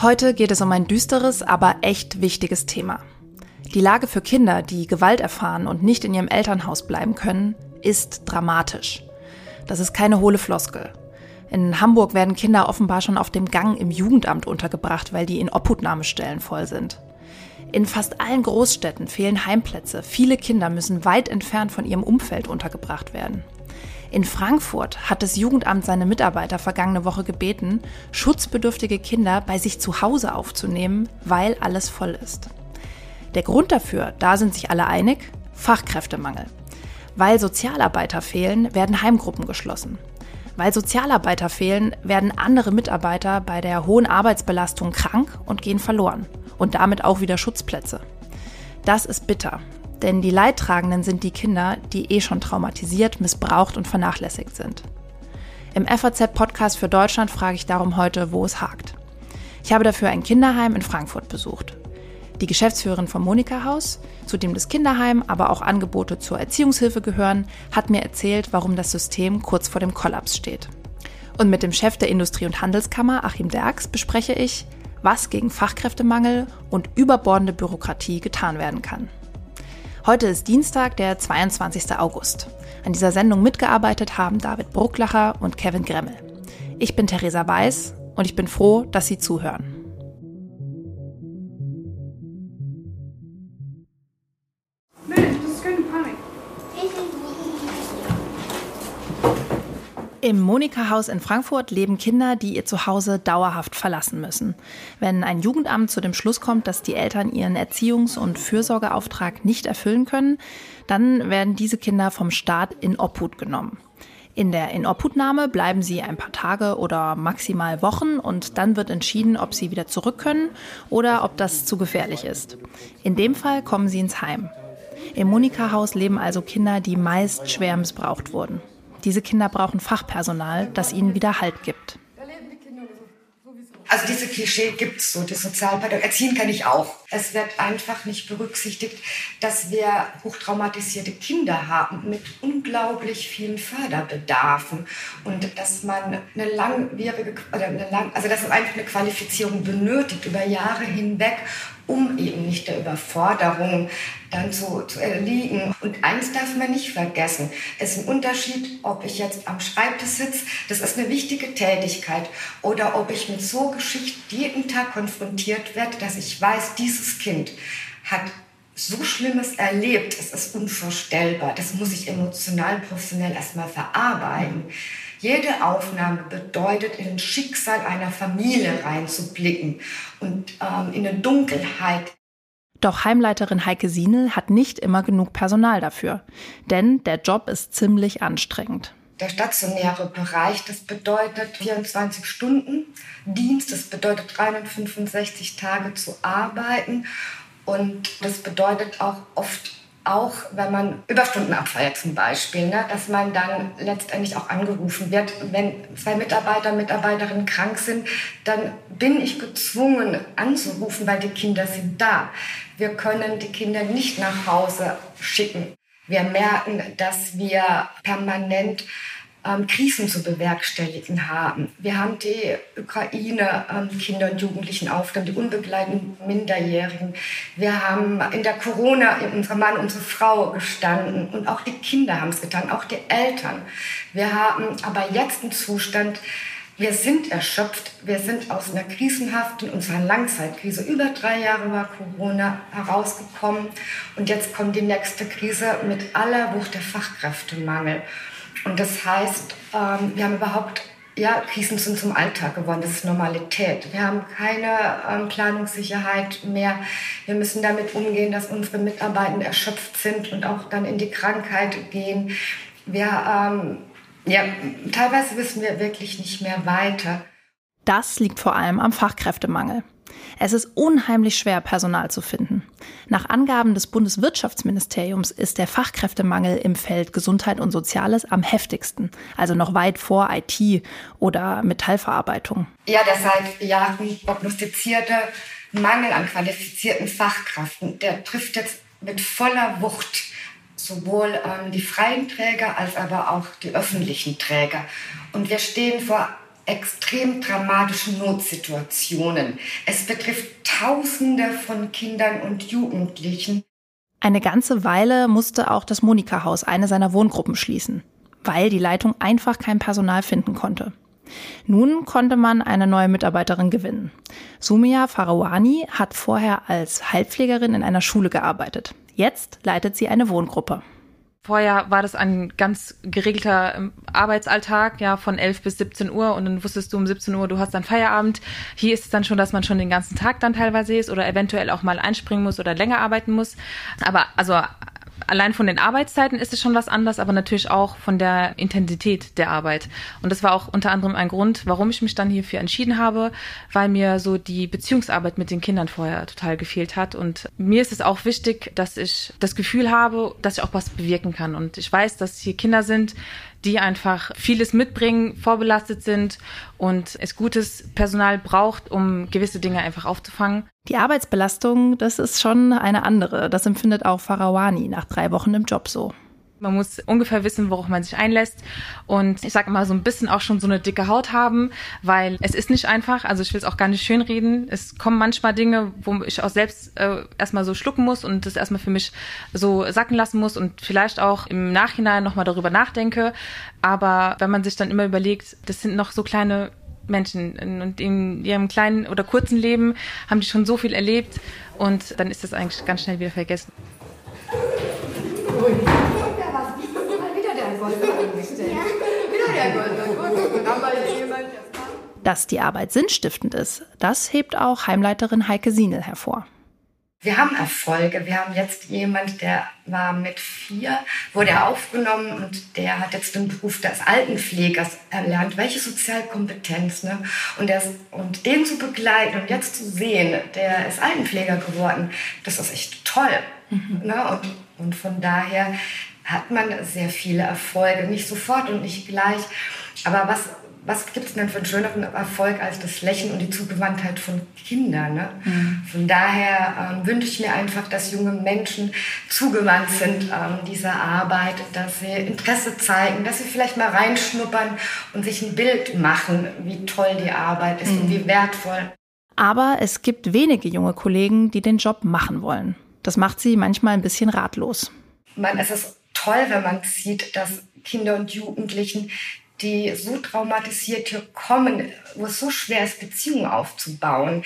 Heute geht es um ein düsteres, aber echt wichtiges Thema. Die Lage für Kinder, die Gewalt erfahren und nicht in ihrem Elternhaus bleiben können, ist dramatisch. Das ist keine hohle Floskel. In Hamburg werden Kinder offenbar schon auf dem Gang im Jugendamt untergebracht, weil die Inobhutnahmestellen voll sind. In fast allen Großstädten fehlen Heimplätze. Viele Kinder müssen weit entfernt von ihrem Umfeld untergebracht werden. In Frankfurt hat das Jugendamt seine Mitarbeiter vergangene Woche gebeten, schutzbedürftige Kinder bei sich zu Hause aufzunehmen, weil alles voll ist. Der Grund dafür, da sind sich alle einig, Fachkräftemangel. Weil Sozialarbeiter fehlen, werden Heimgruppen geschlossen. Weil Sozialarbeiter fehlen, werden andere Mitarbeiter bei der hohen Arbeitsbelastung krank und gehen verloren. Und damit auch wieder Schutzplätze. Das ist bitter, denn die Leidtragenden sind die Kinder, die eh schon traumatisiert, missbraucht und vernachlässigt sind. Im FAZ-Podcast für Deutschland frage ich darum heute, wo es hakt. Ich habe dafür ein Kinderheim in Frankfurt besucht. Die Geschäftsführerin vom Monika Haus, zu dem das Kinderheim, aber auch Angebote zur Erziehungshilfe gehören, hat mir erzählt, warum das System kurz vor dem Kollaps steht. Und mit dem Chef der Industrie- und Handelskammer, Achim Derks, bespreche ich, was gegen Fachkräftemangel und überbordende Bürokratie getan werden kann. Heute ist Dienstag, der 22. August. An dieser Sendung mitgearbeitet haben David Brucklacher und Kevin Gremmel. Ich bin Theresa Weiß und ich bin froh, dass Sie zuhören. Im Monika-Haus in Frankfurt leben Kinder, die ihr Zuhause dauerhaft verlassen müssen. Wenn ein Jugendamt zu dem Schluss kommt, dass die Eltern ihren Erziehungs- und Fürsorgeauftrag nicht erfüllen können, dann werden diese Kinder vom Staat in Obhut genommen. In der Inobhutnahme bleiben sie ein paar Tage oder maximal Wochen und dann wird entschieden, ob sie wieder zurück können oder ob das zu gefährlich ist. In dem Fall kommen sie ins Heim. Im Monika-Haus leben also Kinder, die meist schwer missbraucht wurden. Diese Kinder brauchen Fachpersonal, das ihnen wieder Halt gibt. Also diese Klischee gibt es so, die Sozialpädagogik. Erziehen kann ich auch. Es wird einfach nicht berücksichtigt, dass wir hochtraumatisierte Kinder haben mit unglaublich vielen Förderbedarfen und dass man eine langwierige, oder eine lang, also dass man einfach eine Qualifizierung benötigt über Jahre hinweg, um eben nicht der Überforderung dann zu, zu erliegen. Und eins darf man nicht vergessen. Es ist ein Unterschied, ob ich jetzt am Schreibtisch sitze, das ist eine wichtige Tätigkeit, oder ob ich mit so Geschichten jeden Tag konfrontiert werde, dass ich weiß, dieses Kind hat so Schlimmes erlebt, es ist unvorstellbar. Das muss ich emotional, professionell erstmal verarbeiten. Jede Aufnahme bedeutet, in ein Schicksal einer Familie reinzublicken und ähm, in eine Dunkelheit. Doch Heimleiterin Heike Sienel hat nicht immer genug Personal dafür, denn der Job ist ziemlich anstrengend. Der stationäre Bereich, das bedeutet 24 Stunden Dienst, das bedeutet 365 Tage zu arbeiten und das bedeutet auch oft auch wenn man Überstunden abfeiert zum Beispiel, ne, dass man dann letztendlich auch angerufen wird. Wenn zwei Mitarbeiter, Mitarbeiterinnen krank sind, dann bin ich gezwungen anzurufen, weil die Kinder sind da. Wir können die Kinder nicht nach Hause schicken. Wir merken, dass wir permanent ähm, Krisen zu bewerkstelligen haben. Wir haben die Ukraine-Kinder ähm, und Jugendlichen aufgenommen, die unbegleiteten Minderjährigen. Wir haben in der Corona unser Mann, unsere Frau gestanden und auch die Kinder haben es getan, auch die Eltern. Wir haben aber jetzt einen Zustand, wir sind erschöpft, wir sind aus einer krisenhaften, unserer Langzeitkrise, über drei Jahre war Corona herausgekommen und jetzt kommt die nächste Krise mit aller Wucht der Fachkräftemangel. Und das heißt, ähm, wir haben überhaupt, ja, Krisen sind zum Alltag geworden, das ist Normalität. Wir haben keine ähm, Planungssicherheit mehr. Wir müssen damit umgehen, dass unsere Mitarbeiter erschöpft sind und auch dann in die Krankheit gehen. Wir, ähm, ja, teilweise wissen wir wirklich nicht mehr weiter. Das liegt vor allem am Fachkräftemangel. Es ist unheimlich schwer, Personal zu finden. Nach Angaben des Bundeswirtschaftsministeriums ist der Fachkräftemangel im Feld Gesundheit und Soziales am heftigsten, also noch weit vor IT oder Metallverarbeitung. Ja, der seit Jahren prognostizierte Mangel an qualifizierten Fachkräften, der trifft jetzt mit voller Wucht sowohl ähm, die freien Träger als aber auch die öffentlichen Träger. Und wir stehen vor extrem dramatischen Notsituationen. Es betrifft Tausende von Kindern und Jugendlichen. Eine ganze Weile musste auch das Monika-Haus eine seiner Wohngruppen schließen, weil die Leitung einfach kein Personal finden konnte. Nun konnte man eine neue Mitarbeiterin gewinnen. Sumia Farawani hat vorher als Heilpflegerin in einer Schule gearbeitet. Jetzt leitet sie eine Wohngruppe. Vorher war das ein ganz geregelter ähm, Arbeitsalltag, ja, von 11 bis 17 Uhr und dann wusstest du um 17 Uhr, du hast dann Feierabend. Hier ist es dann schon, dass man schon den ganzen Tag dann teilweise ist oder eventuell auch mal einspringen muss oder länger arbeiten muss. Aber also allein von den Arbeitszeiten ist es schon was anderes, aber natürlich auch von der Intensität der Arbeit. Und das war auch unter anderem ein Grund, warum ich mich dann hierfür entschieden habe, weil mir so die Beziehungsarbeit mit den Kindern vorher total gefehlt hat. Und mir ist es auch wichtig, dass ich das Gefühl habe, dass ich auch was bewirken kann. Und ich weiß, dass hier Kinder sind, die einfach vieles mitbringen, vorbelastet sind und es gutes Personal braucht, um gewisse Dinge einfach aufzufangen. Die Arbeitsbelastung, das ist schon eine andere. Das empfindet auch Farawani nach drei Wochen im Job so. Man muss ungefähr wissen, worauf man sich einlässt und ich sage mal so ein bisschen auch schon so eine dicke Haut haben, weil es ist nicht einfach. Also ich will es auch gar nicht schönreden. Es kommen manchmal Dinge, wo ich auch selbst äh, erstmal so schlucken muss und das erstmal für mich so sacken lassen muss und vielleicht auch im Nachhinein nochmal darüber nachdenke. Aber wenn man sich dann immer überlegt, das sind noch so kleine Menschen und in ihrem kleinen oder kurzen Leben haben die schon so viel erlebt und dann ist das eigentlich ganz schnell wieder vergessen. Dass die Arbeit sinnstiftend ist, das hebt auch Heimleiterin Heike Sienel hervor. Wir haben Erfolge. Wir haben jetzt jemand, der war mit vier, wurde aufgenommen und der hat jetzt den Beruf des Altenpflegers erlernt. Welche Sozialkompetenz, ne? Und, der, und den zu begleiten und jetzt zu sehen, der ist Altenpfleger geworden, das ist echt toll. Mhm. Ne? Und, und von daher hat man sehr viele Erfolge. Nicht sofort und nicht gleich. Aber was, was gibt es denn für einen schöneren Erfolg als das Lächeln und die Zugewandtheit von Kindern? Ne? Mhm. Von daher ähm, wünsche ich mir einfach, dass junge Menschen zugewandt sind ähm, dieser Arbeit, dass sie Interesse zeigen, dass sie vielleicht mal reinschnuppern und sich ein Bild machen, wie toll die Arbeit ist mhm. und wie wertvoll. Aber es gibt wenige junge Kollegen, die den Job machen wollen. Das macht sie manchmal ein bisschen ratlos. Man, es ist toll, wenn man sieht, dass Kinder und Jugendlichen, die so traumatisiert hier kommen, wo es so schwer ist, Beziehungen aufzubauen,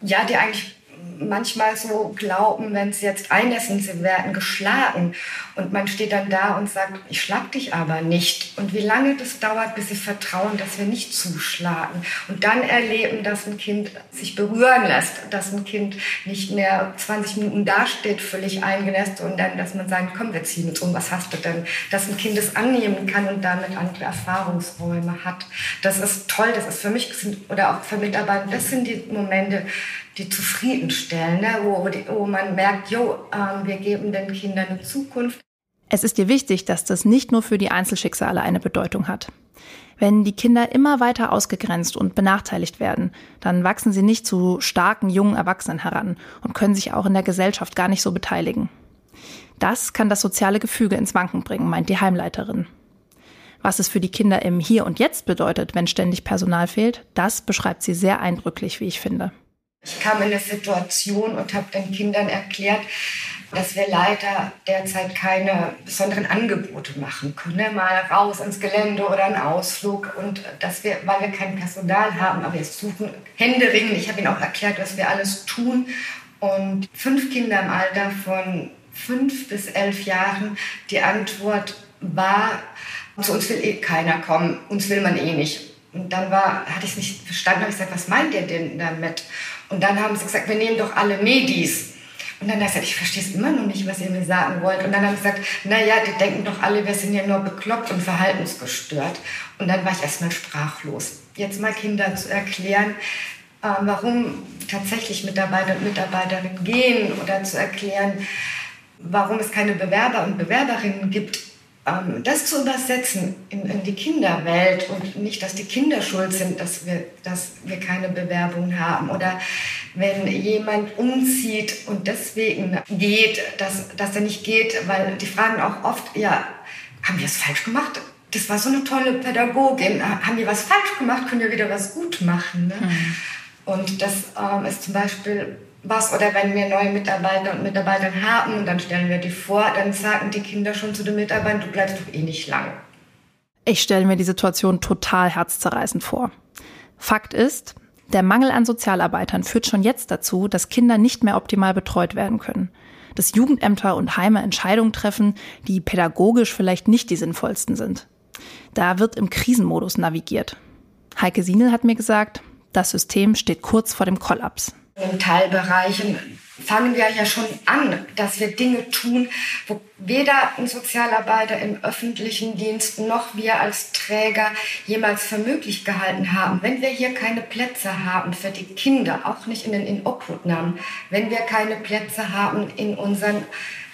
ja, die eigentlich manchmal so glauben, wenn sie jetzt einessen, sie werden geschlagen. Und man steht dann da und sagt, ich schlag dich aber nicht. Und wie lange das dauert, bis sie vertrauen, dass wir nicht zuschlagen. Und dann erleben, dass ein Kind sich berühren lässt, dass ein Kind nicht mehr 20 Minuten dasteht, völlig eingenässt, und dann, dass man sagt, komm, wir ziehen uns um, was hast du denn? Dass ein Kind es annehmen kann und damit andere Erfahrungsräume hat. Das ist toll, das ist für mich, oder auch für Mitarbeiter, das sind die Momente, die zufriedenstellen, ne? wo, wo man merkt, jo, äh, wir geben den Kindern eine Zukunft. Es ist dir wichtig, dass das nicht nur für die Einzelschicksale eine Bedeutung hat. Wenn die Kinder immer weiter ausgegrenzt und benachteiligt werden, dann wachsen sie nicht zu starken jungen Erwachsenen heran und können sich auch in der Gesellschaft gar nicht so beteiligen. Das kann das soziale Gefüge ins Wanken bringen, meint die Heimleiterin. Was es für die Kinder im Hier und Jetzt bedeutet, wenn ständig Personal fehlt, das beschreibt sie sehr eindrücklich, wie ich finde. Ich kam in eine Situation und habe den Kindern erklärt, dass wir leider derzeit keine besonderen Angebote machen können. Mal raus ins Gelände oder einen Ausflug. Und dass wir, weil wir kein Personal haben, aber wir suchen Händeringen. Ich habe ihnen auch erklärt, was wir alles tun. Und fünf Kinder im Alter von fünf bis elf Jahren, die Antwort war, zu uns will eh keiner kommen, uns will man eh nicht. Und dann war, hatte ich es nicht verstanden, habe ich gesagt, was meint ihr denn damit? Und dann haben sie gesagt, wir nehmen doch alle Medis. Und dann habe ich gesagt, ich verstehe es immer noch nicht, was ihr mir sagen wollt. Und dann haben sie gesagt, naja, die denken doch alle, wir sind ja nur bekloppt und verhaltensgestört. Und dann war ich erstmal sprachlos. Jetzt mal Kindern zu erklären, äh, warum tatsächlich Mitarbeiter und Mitarbeiterinnen gehen oder zu erklären, warum es keine Bewerber und Bewerberinnen gibt, das zu übersetzen in, in, die Kinderwelt und nicht, dass die Kinder schuld sind, dass wir, dass wir keine Bewerbung haben oder wenn jemand umzieht und deswegen geht, dass, dass er nicht geht, weil die fragen auch oft, ja, haben wir es falsch gemacht? Das war so eine tolle Pädagogin. Haben wir was falsch gemacht? Können wir wieder was gut machen? Ne? Mhm. Und das ähm, ist zum Beispiel was, oder wenn wir neue Mitarbeiter und Mitarbeiter haben und dann stellen wir die vor, dann sagen die Kinder schon zu den Mitarbeitern, du bleibst doch eh nicht lang. Ich stelle mir die Situation total herzzerreißend vor. Fakt ist, der Mangel an Sozialarbeitern führt schon jetzt dazu, dass Kinder nicht mehr optimal betreut werden können. Dass Jugendämter und Heime Entscheidungen treffen, die pädagogisch vielleicht nicht die sinnvollsten sind. Da wird im Krisenmodus navigiert. Heike Sienel hat mir gesagt, das System steht kurz vor dem Kollaps. In Teilbereichen fangen wir ja schon an, dass wir Dinge tun, wo weder ein Sozialarbeiter im öffentlichen Dienst noch wir als Träger jemals für möglich gehalten haben. Wenn wir hier keine Plätze haben für die Kinder, auch nicht in den Inobhutnahmen, wenn wir keine Plätze haben in unseren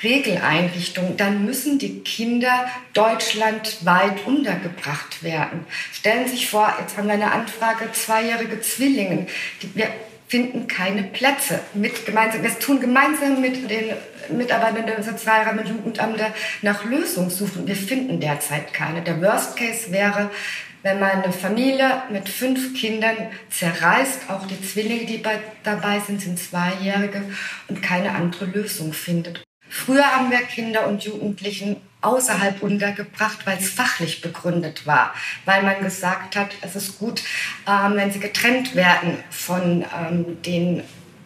Regeleinrichtungen, dann müssen die Kinder deutschlandweit untergebracht werden. Stellen Sie sich vor, jetzt haben wir eine Anfrage, zweijährige Zwillinge. Die, wir finden keine Plätze. Mit gemeinsam, wir tun gemeinsam mit den Mitarbeitern der Sozialrat und Jugendämter nach Lösungen suchen. Wir finden derzeit keine. Der Worst Case wäre, wenn man eine Familie mit fünf Kindern zerreißt, auch die Zwillinge, die bei, dabei sind, sind Zweijährige und keine andere Lösung findet. Früher haben wir Kinder und Jugendlichen außerhalb untergebracht, weil es fachlich begründet war, weil man gesagt hat, es ist gut, ähm, wenn sie getrennt werden von ähm, den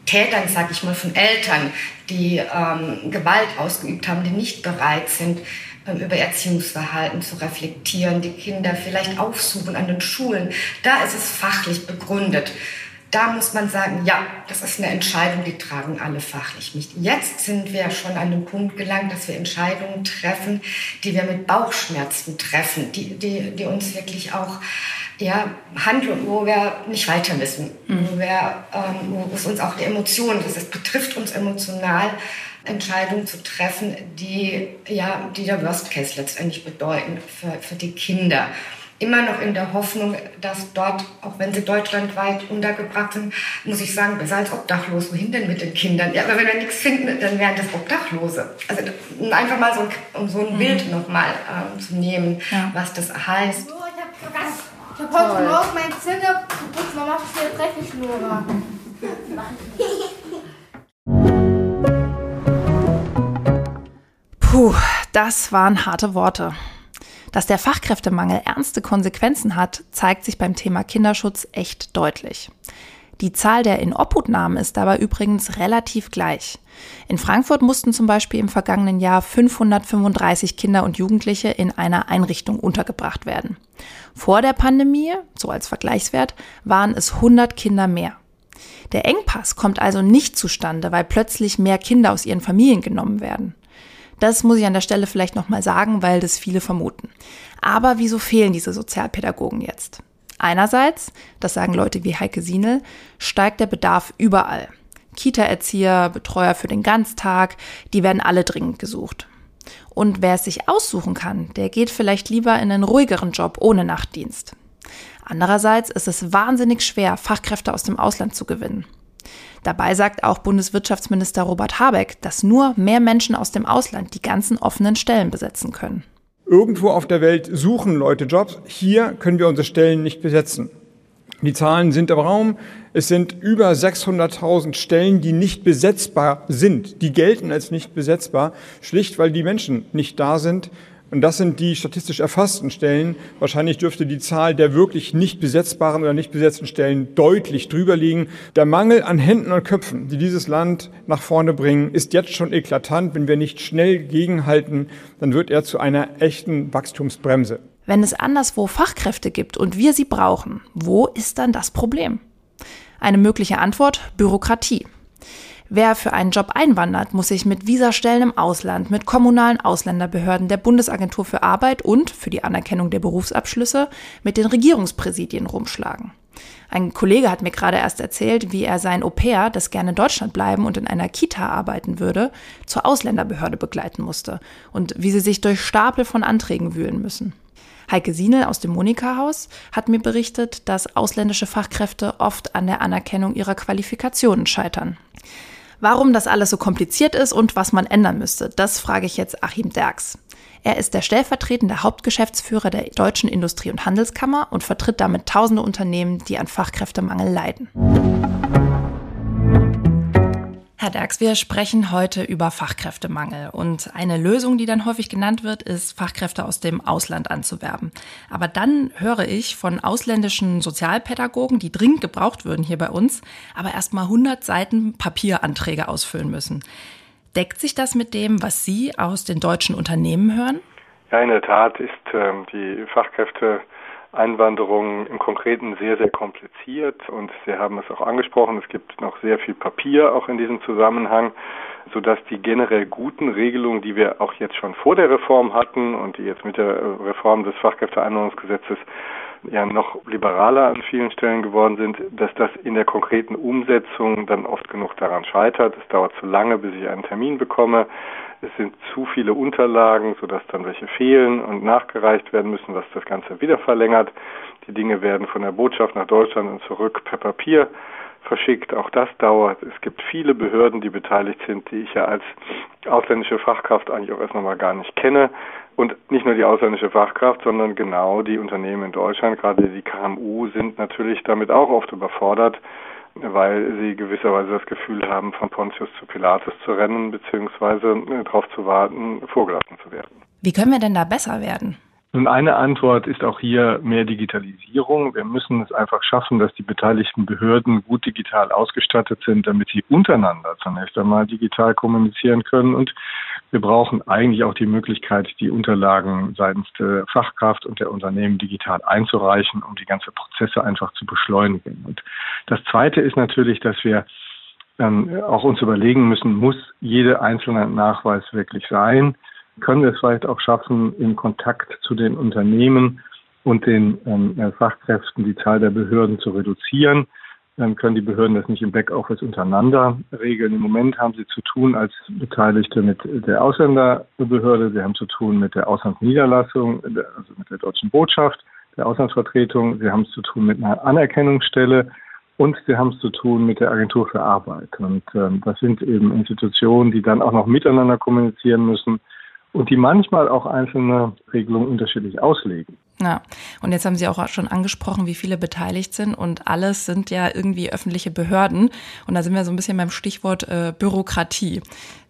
Tätern, sage ich mal, von Eltern, die ähm, Gewalt ausgeübt haben, die nicht bereit sind, ähm, über Erziehungsverhalten zu reflektieren, die Kinder vielleicht aufsuchen an den Schulen. Da ist es fachlich begründet da muss man sagen, ja, das ist eine Entscheidung, die tragen alle fachlich nicht. Jetzt sind wir schon an den Punkt gelangt, dass wir Entscheidungen treffen, die wir mit Bauchschmerzen treffen, die, die, die uns wirklich auch ja, handeln, wo wir nicht weiter wissen, mhm. wo, wir, ähm, wo es uns auch die Emotionen, das ist, betrifft uns emotional, Entscheidungen zu treffen, die, ja, die der Worst Case letztendlich bedeuten für, für die Kinder immer noch in der Hoffnung, dass dort, auch wenn sie deutschlandweit untergebracht sind, muss ich sagen, besser als obdachlos. Wohin denn mit den Kindern? Ja, aber wenn wir nichts finden, dann wären das Obdachlose. Also einfach mal so ein, um so ein mhm. Bild nochmal ähm, zu nehmen, ja. was das heißt. Oh, ich habe hab heute Morgen mein Zimmer geputzt, es hier dreckig, Nora. Puh, das waren harte Worte. Dass der Fachkräftemangel ernste Konsequenzen hat, zeigt sich beim Thema Kinderschutz echt deutlich. Die Zahl der Inobhutnahmen ist dabei übrigens relativ gleich. In Frankfurt mussten zum Beispiel im vergangenen Jahr 535 Kinder und Jugendliche in einer Einrichtung untergebracht werden. Vor der Pandemie, so als Vergleichswert, waren es 100 Kinder mehr. Der Engpass kommt also nicht zustande, weil plötzlich mehr Kinder aus ihren Familien genommen werden. Das muss ich an der Stelle vielleicht nochmal sagen, weil das viele vermuten. Aber wieso fehlen diese Sozialpädagogen jetzt? Einerseits, das sagen Leute wie Heike Sienel, steigt der Bedarf überall. Kita-Erzieher, Betreuer für den Ganztag, die werden alle dringend gesucht. Und wer es sich aussuchen kann, der geht vielleicht lieber in einen ruhigeren Job ohne Nachtdienst. Andererseits ist es wahnsinnig schwer, Fachkräfte aus dem Ausland zu gewinnen. Dabei sagt auch Bundeswirtschaftsminister Robert Habeck, dass nur mehr Menschen aus dem Ausland die ganzen offenen Stellen besetzen können. Irgendwo auf der Welt suchen Leute Jobs. Hier können wir unsere Stellen nicht besetzen. Die Zahlen sind im Raum. Es sind über 600.000 Stellen, die nicht besetzbar sind. Die gelten als nicht besetzbar, schlicht weil die Menschen nicht da sind und das sind die statistisch erfassten Stellen. Wahrscheinlich dürfte die Zahl der wirklich nicht besetzbaren oder nicht besetzten Stellen deutlich drüber liegen. Der Mangel an Händen und Köpfen, die dieses Land nach vorne bringen, ist jetzt schon eklatant. Wenn wir nicht schnell gegenhalten, dann wird er zu einer echten Wachstumsbremse. Wenn es anderswo Fachkräfte gibt und wir sie brauchen, wo ist dann das Problem? Eine mögliche Antwort Bürokratie. Wer für einen Job einwandert, muss sich mit Visastellen im Ausland, mit kommunalen Ausländerbehörden, der Bundesagentur für Arbeit und für die Anerkennung der Berufsabschlüsse mit den Regierungspräsidien rumschlagen. Ein Kollege hat mir gerade erst erzählt, wie er sein Au-pair, das gerne in Deutschland bleiben und in einer Kita arbeiten würde, zur Ausländerbehörde begleiten musste und wie sie sich durch Stapel von Anträgen wühlen müssen. Heike Sienel aus dem Monika-Haus hat mir berichtet, dass ausländische Fachkräfte oft an der Anerkennung ihrer Qualifikationen scheitern. Warum das alles so kompliziert ist und was man ändern müsste, das frage ich jetzt Achim Derks. Er ist der stellvertretende Hauptgeschäftsführer der Deutschen Industrie- und Handelskammer und vertritt damit tausende Unternehmen, die an Fachkräftemangel leiden. Herr Derks, wir sprechen heute über Fachkräftemangel und eine Lösung, die dann häufig genannt wird, ist, Fachkräfte aus dem Ausland anzuwerben. Aber dann höre ich von ausländischen Sozialpädagogen, die dringend gebraucht würden hier bei uns, aber erst mal 100 Seiten Papieranträge ausfüllen müssen. Deckt sich das mit dem, was Sie aus den deutschen Unternehmen hören? Ja, in der Tat ist ähm, die Fachkräfte Einwanderung im Konkreten sehr, sehr kompliziert und Sie haben es auch angesprochen, es gibt noch sehr viel Papier auch in diesem Zusammenhang, sodass die generell guten Regelungen, die wir auch jetzt schon vor der Reform hatten und die jetzt mit der Reform des Fachkräfteeinwanderungsgesetzes ja noch liberaler an vielen Stellen geworden sind, dass das in der konkreten Umsetzung dann oft genug daran scheitert. Es dauert zu lange, bis ich einen Termin bekomme. Es sind zu viele Unterlagen, sodass dann welche fehlen und nachgereicht werden müssen, was das Ganze wieder verlängert. Die Dinge werden von der Botschaft nach Deutschland und zurück per Papier verschickt. Auch das dauert. Es gibt viele Behörden, die beteiligt sind, die ich ja als ausländische Fachkraft eigentlich auch erst nochmal gar nicht kenne. Und nicht nur die ausländische Fachkraft, sondern genau die Unternehmen in Deutschland, gerade die KMU, sind natürlich damit auch oft überfordert, weil sie gewisserweise das Gefühl haben, von Pontius zu Pilatus zu rennen, beziehungsweise äh, darauf zu warten, vorgelassen zu werden. Wie können wir denn da besser werden? Nun, eine Antwort ist auch hier mehr Digitalisierung. Wir müssen es einfach schaffen, dass die beteiligten Behörden gut digital ausgestattet sind, damit sie untereinander zunächst einmal digital kommunizieren können. Und wir brauchen eigentlich auch die Möglichkeit, die Unterlagen seitens der Fachkraft und der Unternehmen digital einzureichen, um die ganze Prozesse einfach zu beschleunigen. Und das Zweite ist natürlich, dass wir dann auch uns überlegen müssen, muss jede einzelne Nachweis wirklich sein? können wir es vielleicht auch schaffen, im Kontakt zu den Unternehmen und den ähm, äh, Fachkräften die Zahl der Behörden zu reduzieren. Dann können die Behörden das nicht im Backoffice untereinander regeln. Im Moment haben sie zu tun als Beteiligte mit der Ausländerbehörde, sie haben zu tun mit der Auslandsniederlassung, also mit der deutschen Botschaft, der Auslandsvertretung, sie haben es zu tun mit einer Anerkennungsstelle und sie haben es zu tun mit der Agentur für Arbeit. Und ähm, das sind eben Institutionen, die dann auch noch miteinander kommunizieren müssen und die manchmal auch einzelne Regelungen unterschiedlich auslegen. Ja, und jetzt haben Sie auch schon angesprochen, wie viele beteiligt sind und alles sind ja irgendwie öffentliche Behörden. Und da sind wir so ein bisschen beim Stichwort äh, Bürokratie.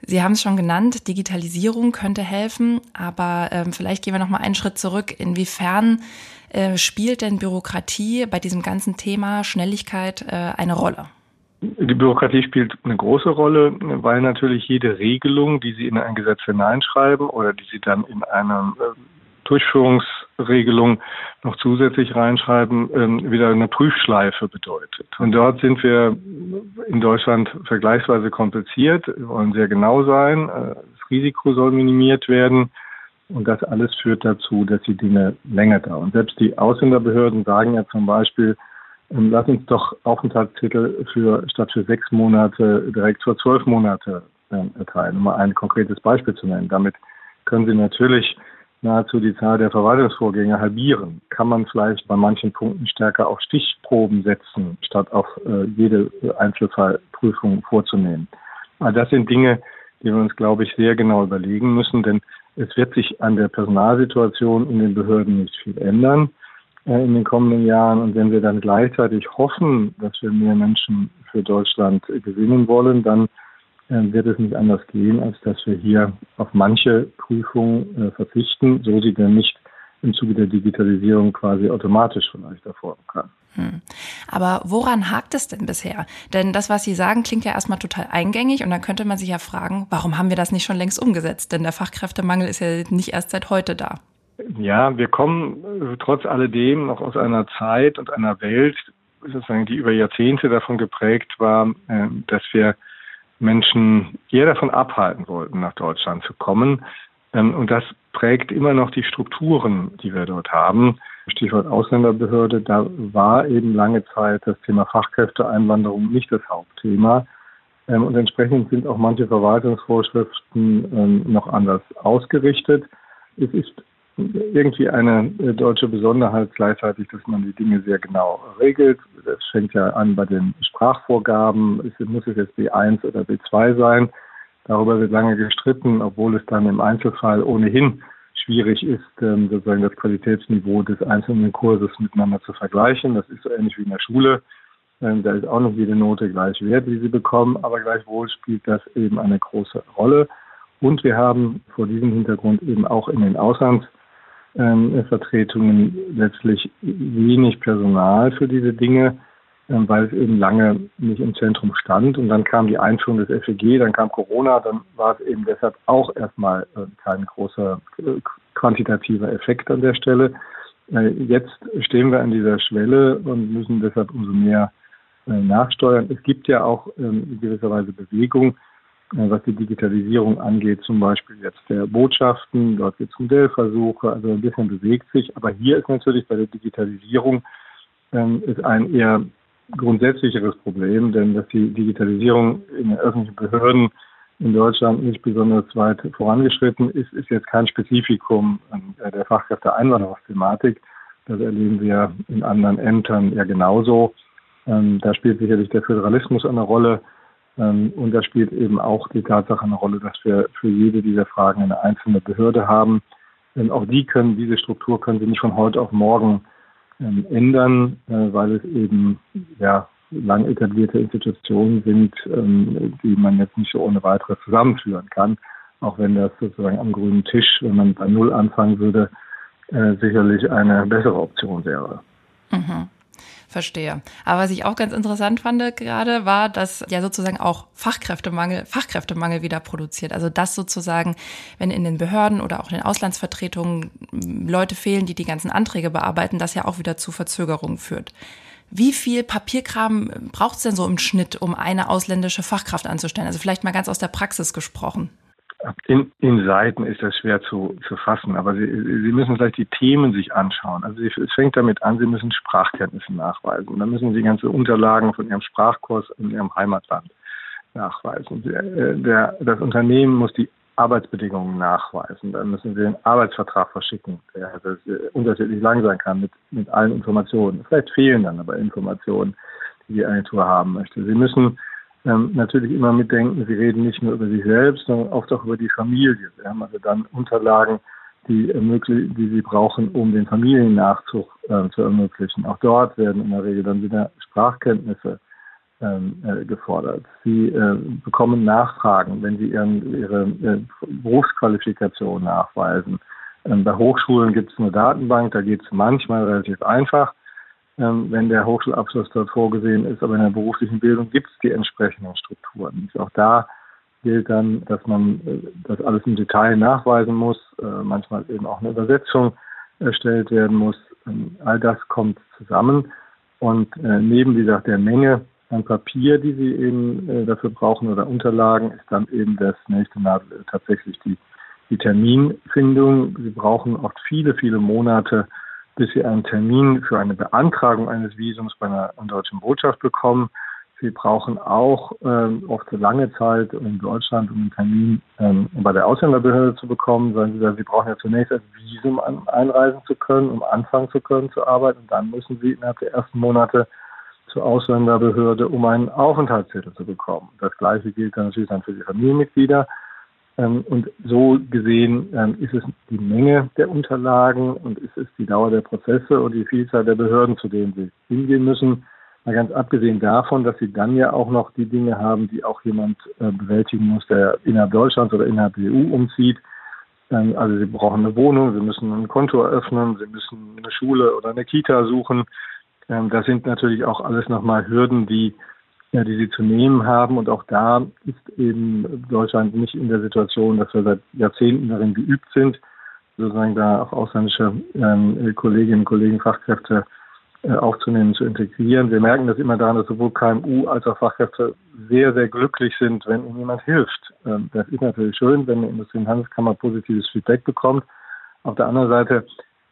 Sie haben es schon genannt, Digitalisierung könnte helfen, aber ähm, vielleicht gehen wir noch mal einen Schritt zurück. Inwiefern äh, spielt denn Bürokratie bei diesem ganzen Thema Schnelligkeit äh, eine Rolle? Die Bürokratie spielt eine große Rolle, weil natürlich jede Regelung, die Sie in ein Gesetz hineinschreiben oder die Sie dann in eine äh, Durchführungsregelung noch zusätzlich reinschreiben, ähm, wieder eine Prüfschleife bedeutet. Und dort sind wir in Deutschland vergleichsweise kompliziert. Wir wollen sehr genau sein. Äh, das Risiko soll minimiert werden. Und das alles führt dazu, dass die Dinge länger dauern. Selbst die Ausländerbehörden sagen ja zum Beispiel, ähm, lass uns doch Aufenthaltstitel für statt für sechs Monate direkt für zwölf Monate äh, erteilen, um mal ein konkretes Beispiel zu nennen. Damit können Sie natürlich nahezu die Zahl der Verwaltungsvorgänge halbieren. Kann man vielleicht bei manchen Punkten stärker auf Stichproben setzen, statt auf äh, jede Einzelfallprüfung vorzunehmen. Aber das sind Dinge, die wir uns, glaube ich, sehr genau überlegen müssen, denn es wird sich an der Personalsituation in den Behörden nicht viel ändern. Äh, in den kommenden Jahren. Und wenn wir dann gleichzeitig hoffen, dass wir mehr Menschen für Deutschland gewinnen wollen, dann wird es nicht anders gehen, als dass wir hier auf manche Prüfungen äh, verzichten, so sie denn nicht im Zuge der Digitalisierung quasi automatisch vielleicht erfolgen kann. Hm. Aber woran hakt es denn bisher? Denn das, was Sie sagen, klingt ja erstmal total eingängig und dann könnte man sich ja fragen, warum haben wir das nicht schon längst umgesetzt? Denn der Fachkräftemangel ist ja nicht erst seit heute da. Ja, wir kommen äh, trotz alledem noch aus einer Zeit und einer Welt, sozusagen, die über Jahrzehnte davon geprägt war, äh, dass wir Menschen eher davon abhalten wollten, nach Deutschland zu kommen. Ähm, und das prägt immer noch die Strukturen, die wir dort haben. Stichwort Ausländerbehörde, da war eben lange Zeit das Thema Fachkräfteeinwanderung nicht das Hauptthema. Ähm, und entsprechend sind auch manche Verwaltungsvorschriften ähm, noch anders ausgerichtet. Es ist irgendwie eine äh, deutsche Besonderheit gleichzeitig, dass man die Dinge sehr genau regelt. Das fängt ja an bei den Sprachvorgaben. Es muss es jetzt B1 oder B2 sein. Darüber wird lange gestritten, obwohl es dann im Einzelfall ohnehin schwierig ist, ähm, sozusagen das Qualitätsniveau des einzelnen Kurses miteinander zu vergleichen. Das ist so ähnlich wie in der Schule. Ähm, da ist auch nicht jede Note gleich wert, die sie bekommen, aber gleichwohl spielt das eben eine große Rolle. Und wir haben vor diesem Hintergrund eben auch in den Auslandsvertretungen letztlich wenig Personal für diese Dinge, ähm, weil es eben lange nicht im Zentrum stand. Und dann kam die Einführung des FEG, dann kam Corona, dann war es eben deshalb auch erstmal äh, kein großer äh, quantitativer Effekt an der Stelle. Äh, jetzt stehen wir an dieser Schwelle und müssen deshalb umso mehr nachsteuern. Es gibt ja auch ähm, in gewisser Weise Bewegung, was die Digitalisierung angeht, zum Beispiel jetzt der Botschaften. Dort gibt es Modellversuche, also ein bisschen bewegt sich. Aber hier ist natürlich bei der Digitalisierung ähm, ist ein eher grundsätzlicheres Problem, denn dass die Digitalisierung in den öffentlichen Behörden in Deutschland nicht besonders weit vorangeschritten ist, ist jetzt kein Spezifikum der Fachkräfteeinwanderungsthematik. Das erleben wir in anderen Ämtern ja genauso. Ähm, da spielt sicherlich der Föderalismus eine Rolle. Ähm, und da spielt eben auch die Tatsache eine Rolle, dass wir für jede dieser Fragen eine einzelne Behörde haben. Denn auch die können, diese Struktur können sie nicht von heute auf morgen ähm, ändern, äh, weil es eben ja lang etablierte Institutionen sind, ähm, die man jetzt nicht so ohne weiteres zusammenführen kann. Auch wenn das sozusagen am grünen Tisch, wenn man bei Null anfangen würde, äh, sicherlich eine bessere Option wäre. Mhm. Verstehe. Aber was ich auch ganz interessant fand gerade, war, dass ja sozusagen auch Fachkräftemangel, Fachkräftemangel wieder produziert. Also dass sozusagen, wenn in den Behörden oder auch in den Auslandsvertretungen Leute fehlen, die die ganzen Anträge bearbeiten, das ja auch wieder zu Verzögerungen führt. Wie viel Papierkram braucht es denn so im Schnitt, um eine ausländische Fachkraft anzustellen? Also vielleicht mal ganz aus der Praxis gesprochen. In, in Seiten ist das schwer zu, zu fassen, aber Sie, Sie müssen vielleicht die Themen sich anschauen. Also es fängt damit an, Sie müssen Sprachkenntnisse nachweisen. Und dann müssen Sie ganze Unterlagen von Ihrem Sprachkurs in Ihrem Heimatland nachweisen. Der, der, das Unternehmen muss die Arbeitsbedingungen nachweisen. Dann müssen Sie einen Arbeitsvertrag verschicken, der also unterschiedlich lang sein kann mit, mit allen Informationen. Vielleicht fehlen dann aber Informationen, die die Agentur haben möchte. Sie müssen ähm, natürlich immer mitdenken, sie reden nicht nur über sich selbst, sondern oft auch über die Familie. Sie haben also dann Unterlagen, die, die sie brauchen, um den Familiennachzug äh, zu ermöglichen. Auch dort werden in der Regel dann wieder Sprachkenntnisse ähm, äh, gefordert. Sie äh, bekommen Nachfragen, wenn sie ihren, ihre äh, Berufsqualifikation nachweisen. Ähm, bei Hochschulen gibt es eine Datenbank, da geht es manchmal relativ einfach wenn der Hochschulabschluss dort vorgesehen ist. Aber in der beruflichen Bildung gibt es die entsprechenden Strukturen. Auch da gilt dann, dass man äh, das alles im Detail nachweisen muss, äh, manchmal eben auch eine Übersetzung erstellt werden muss. Ähm, all das kommt zusammen. Und äh, neben dieser der Menge an Papier, die Sie eben dafür brauchen oder Unterlagen, ist dann eben das nächste Nadel tatsächlich die, die Terminfindung. Sie brauchen oft viele, viele Monate, bis sie einen Termin für eine Beantragung eines Visums bei einer deutschen Botschaft bekommen. Sie brauchen auch ähm, oft so lange Zeit in Deutschland, um einen Termin ähm, bei der Ausländerbehörde zu bekommen. Sagen Sie, Sie brauchen ja zunächst ein Visum an, einreisen zu können, um anfangen zu können zu arbeiten. Und dann müssen Sie innerhalb der ersten Monate zur Ausländerbehörde, um einen Aufenthaltstitel zu bekommen. Das Gleiche gilt dann natürlich dann für die Familienmitglieder. Ähm, und so gesehen ähm, ist es die Menge der Unterlagen und ist es die Dauer der Prozesse und die Vielzahl der Behörden, zu denen sie hingehen müssen. Mal ganz abgesehen davon, dass sie dann ja auch noch die Dinge haben, die auch jemand äh, bewältigen muss, der innerhalb Deutschlands oder innerhalb der EU umzieht. Ähm, also sie brauchen eine Wohnung, sie müssen ein Konto eröffnen, sie müssen eine Schule oder eine Kita suchen. Das sind natürlich auch alles nochmal Hürden, die ja, die sie zu nehmen haben. Und auch da ist eben Deutschland nicht in der Situation, dass wir seit Jahrzehnten darin geübt sind, sozusagen da auch ausländische ähm, Kolleginnen und Kollegen, Fachkräfte äh, aufzunehmen, zu integrieren. Wir merken das immer daran, dass sowohl KMU als auch Fachkräfte sehr, sehr glücklich sind, wenn ihnen jemand hilft. Ähm, das ist natürlich schön, wenn eine Industrie- und Handelskammer positives Feedback bekommt. Auf der anderen Seite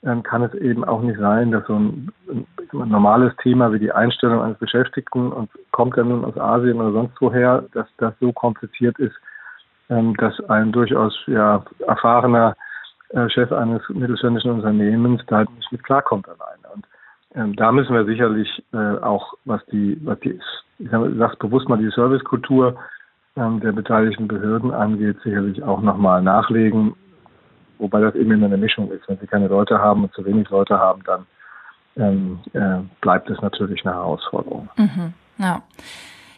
ähm, kann es eben auch nicht sein, dass so ein, ein, normales Thema wie die Einstellung eines Beschäftigten und kommt er nun aus Asien oder sonst woher, dass das so kompliziert ist, ähm, dass ein durchaus ja, erfahrener äh, Chef eines mittelständischen Unternehmens da nicht mit klarkommt alleine. Und ähm, da müssen wir sicherlich äh, auch, was die, was die, ich sage bewusst mal die Servicekultur ähm, der beteiligten Behörden angeht, sicherlich auch nochmal nachlegen, wobei das eben immer eine Mischung ist. Wenn sie keine Leute haben und zu wenig Leute haben, dann ähm, äh, bleibt es natürlich eine Herausforderung. Mhm, ja.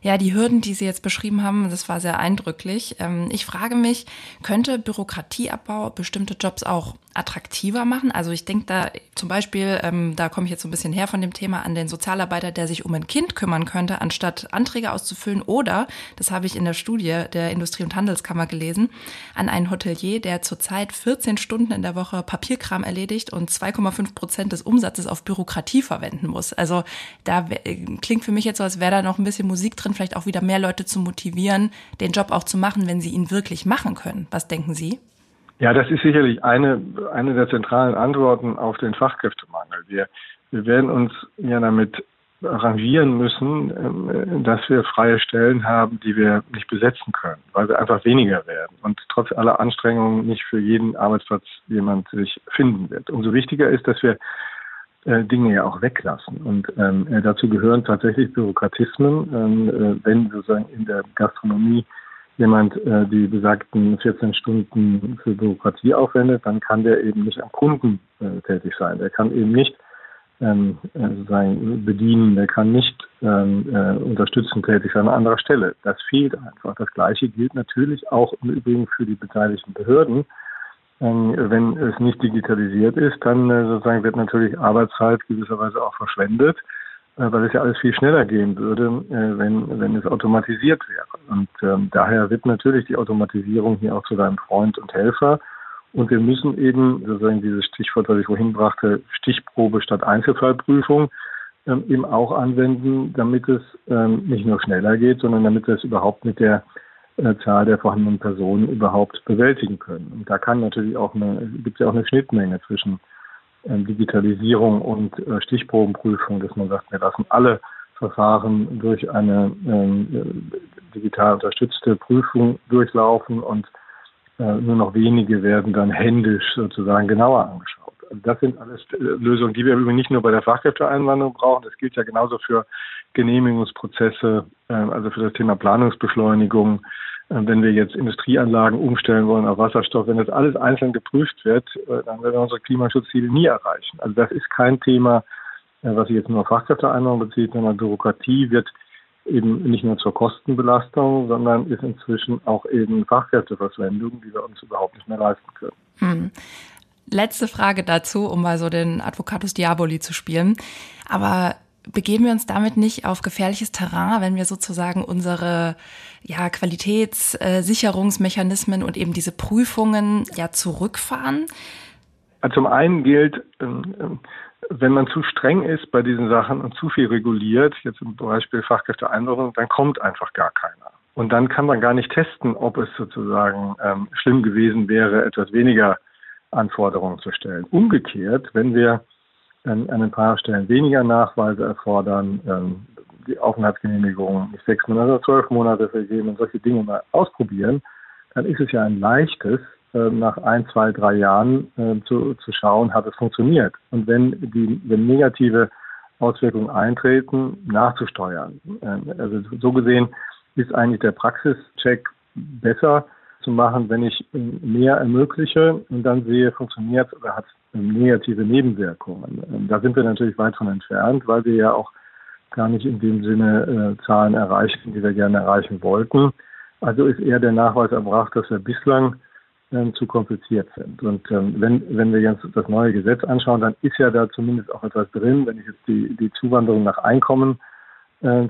Ja, die Hürden, die Sie jetzt beschrieben haben, das war sehr eindrücklich. Ähm, ich frage mich, könnte Bürokratieabbau bestimmte Jobs auch attraktiver machen? Also ich denke da zum Beispiel, ähm, da komme ich jetzt so ein bisschen her von dem Thema, an den Sozialarbeiter, der sich um ein Kind kümmern könnte, anstatt Anträge auszufüllen. Oder, das habe ich in der Studie der Industrie- und Handelskammer gelesen, an einen Hotelier, der zurzeit 14 Stunden in der Woche Papierkram erledigt und 2,5 Prozent des Umsatzes auf Bürokratie verwenden muss. Also da klingt für mich jetzt so, als wäre da noch ein bisschen Musik drin, vielleicht auch wieder mehr Leute zu motivieren, den Job auch zu machen, wenn sie ihn wirklich machen können. Was denken Sie? Ja, das ist sicherlich eine, eine der zentralen Antworten auf den Fachkräftemangel. Wir, wir werden uns ja damit arrangieren müssen, ähm, dass wir freie Stellen haben, die wir nicht besetzen können, weil wir einfach weniger werden und trotz aller Anstrengungen nicht für jeden Arbeitsplatz jemand sich finden wird. Umso wichtiger ist, dass wir äh, Dinge ja auch weglassen. Und ähm, äh, dazu gehören tatsächlich Bürokratismen. Ähm, äh, wenn sozusagen in der Gastronomie jemand äh, die besagten 14 Stunden für Bürokratie aufwendet, dann kann der eben nicht am Kunden äh, tätig sein. Der kann eben nicht ähm, äh, sozusagen bedienen, der kann nicht ähm, äh, unterstützend tätig sein an anderer Stelle. Das fehlt einfach. Das Gleiche gilt natürlich auch im Übrigen für die beteiligten Behörden. Ähm, wenn es nicht digitalisiert ist, dann äh, sozusagen wird natürlich Arbeitszeit gewisserweise auch verschwendet. Äh, weil es ja alles viel schneller gehen würde, äh, wenn, wenn es automatisiert wäre. Und ähm, daher wird natürlich die Automatisierung hier auch zu deinem Freund und Helfer. Und wir müssen eben sozusagen dieses Stichwort, das ich vorhin brachte, Stichprobe statt Einzelfallprüfung, ähm, eben auch anwenden, damit es ähm, nicht nur schneller geht, sondern damit wir es überhaupt mit der äh, Zahl der vorhandenen Personen überhaupt bewältigen können. Und da kann natürlich auch eine, gibt es ja auch eine Schnittmenge zwischen Digitalisierung und äh, Stichprobenprüfung, dass man sagt, wir lassen alle Verfahren durch eine ähm, digital unterstützte Prüfung durchlaufen und äh, nur noch wenige werden dann händisch sozusagen genauer angeschaut. Also das sind alles äh, Lösungen, die wir übrigens nicht nur bei der Fachkräfteeinwanderung brauchen. Das gilt ja genauso für Genehmigungsprozesse, äh, also für das Thema Planungsbeschleunigung, äh, wenn wir jetzt Industrieanlagen umstellen wollen auf Wasserstoff, wenn das alles einzeln geprüft wird, äh, dann werden wir unsere Klimaschutzziele nie erreichen. Also das ist kein Thema, äh, was sich jetzt nur auf Fachkräfteeinnahmen bezieht, sondern Bürokratie wird eben nicht nur zur Kostenbelastung, sondern ist inzwischen auch eben Fachkräfteverschwendung, die wir uns überhaupt nicht mehr leisten können. Hm. Letzte Frage dazu, um mal so den Advocatus Diaboli zu spielen. Aber begeben wir uns damit nicht auf gefährliches Terrain, wenn wir sozusagen unsere ja, Qualitätssicherungsmechanismen und eben diese Prüfungen ja zurückfahren? Zum einen gilt, ähm, ähm, wenn man zu streng ist bei diesen Sachen und zu viel reguliert, jetzt zum Beispiel Fachkräfteeinwanderung, dann kommt einfach gar keiner. Und dann kann man gar nicht testen, ob es sozusagen ähm, schlimm gewesen wäre, etwas weniger Anforderungen zu stellen. Umgekehrt, wenn wir an, an ein paar Stellen weniger Nachweise erfordern, ähm, die Aufenthaltsgenehmigung nicht sechs Monate oder zwölf Monate vergeben und solche Dinge mal ausprobieren, dann ist es ja ein leichtes, äh, nach ein, zwei, drei Jahren äh, zu, zu schauen, hat es funktioniert. Und wenn die wenn negative Auswirkungen eintreten, nachzusteuern. Ähm, also so gesehen ist eigentlich der Praxischeck besser zu machen, wenn ich mehr ermögliche und dann sehe, funktioniert es oder hat es negative Nebenwirkungen. Ähm, da sind wir natürlich weit von entfernt, weil wir ja auch gar nicht in dem Sinne äh, Zahlen erreichen, die wir gerne erreichen wollten. Also ist eher der Nachweis erbracht, dass wir bislang ähm, zu kompliziert sind. Und ähm, wenn, wenn wir jetzt das neue Gesetz anschauen, dann ist ja da zumindest auch etwas drin. Wenn ich jetzt die, die Zuwanderung nach Einkommen äh,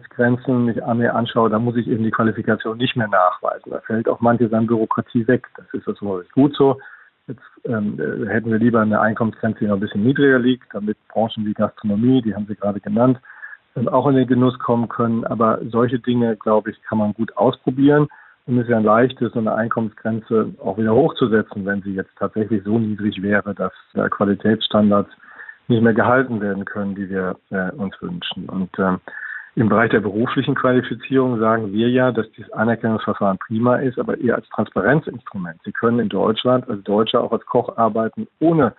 mich mir anschaue, dann muss ich eben die Qualifikation nicht mehr nachweisen. Da fällt auch manches an Bürokratie weg. Das ist das gut so. Jetzt ähm, äh, hätten wir lieber eine Einkommensgrenze, die noch ein bisschen niedriger liegt, damit Branchen wie Gastronomie, die haben Sie gerade genannt, auch in den Genuss kommen können. Aber solche Dinge, glaube ich, kann man gut ausprobieren. dann ist ja ein leichtes, so eine Einkommensgrenze auch wieder hochzusetzen, wenn sie jetzt tatsächlich so niedrig wäre, dass äh, Qualitätsstandards nicht mehr gehalten werden können, die wir äh, uns wünschen. Und ähm, im Bereich der beruflichen Qualifizierung sagen wir ja, dass dieses Anerkennungsverfahren prima ist, aber eher als Transparenzinstrument. Sie können in Deutschland als Deutscher auch als Koch arbeiten, ohne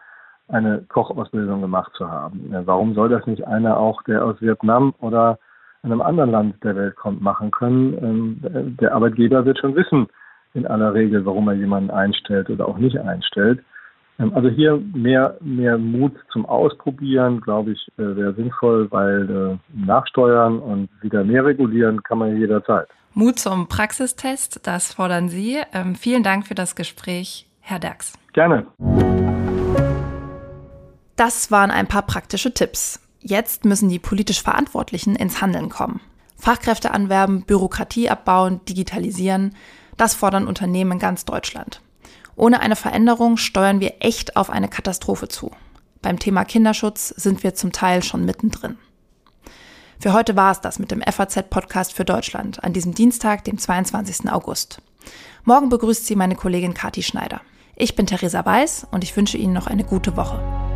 eine Kochausbildung gemacht zu haben. Warum soll das nicht einer auch, der aus Vietnam oder einem anderen Land der Welt kommt, machen können? Ähm, der Arbeitgeber wird schon wissen, in aller Regel, warum er jemanden einstellt oder auch nicht einstellt. Ähm, also hier mehr, mehr Mut zum Ausprobieren, glaube ich, äh, wäre sinnvoll, weil äh, nachsteuern und wieder mehr regulieren kann man jederzeit. Mut zum Praxistest, das fordern Sie. Ähm, vielen Dank für das Gespräch, Herr Derks. Gerne. Das waren ein paar praktische Tipps. Jetzt müssen die politisch Verantwortlichen ins Handeln kommen. Fachkräfte anwerben, Bürokratie abbauen, digitalisieren, das fordern Unternehmen in ganz Deutschland. Ohne eine Veränderung steuern wir echt auf eine Katastrophe zu. Beim Thema Kinderschutz sind wir zum Teil schon mittendrin. Für heute war es das mit dem FAZ-Podcast für Deutschland an diesem Dienstag, dem 22. August. Morgen begrüßt Sie meine Kollegin Kati Schneider. Ich bin Theresa Weiß und ich wünsche Ihnen noch eine gute Woche.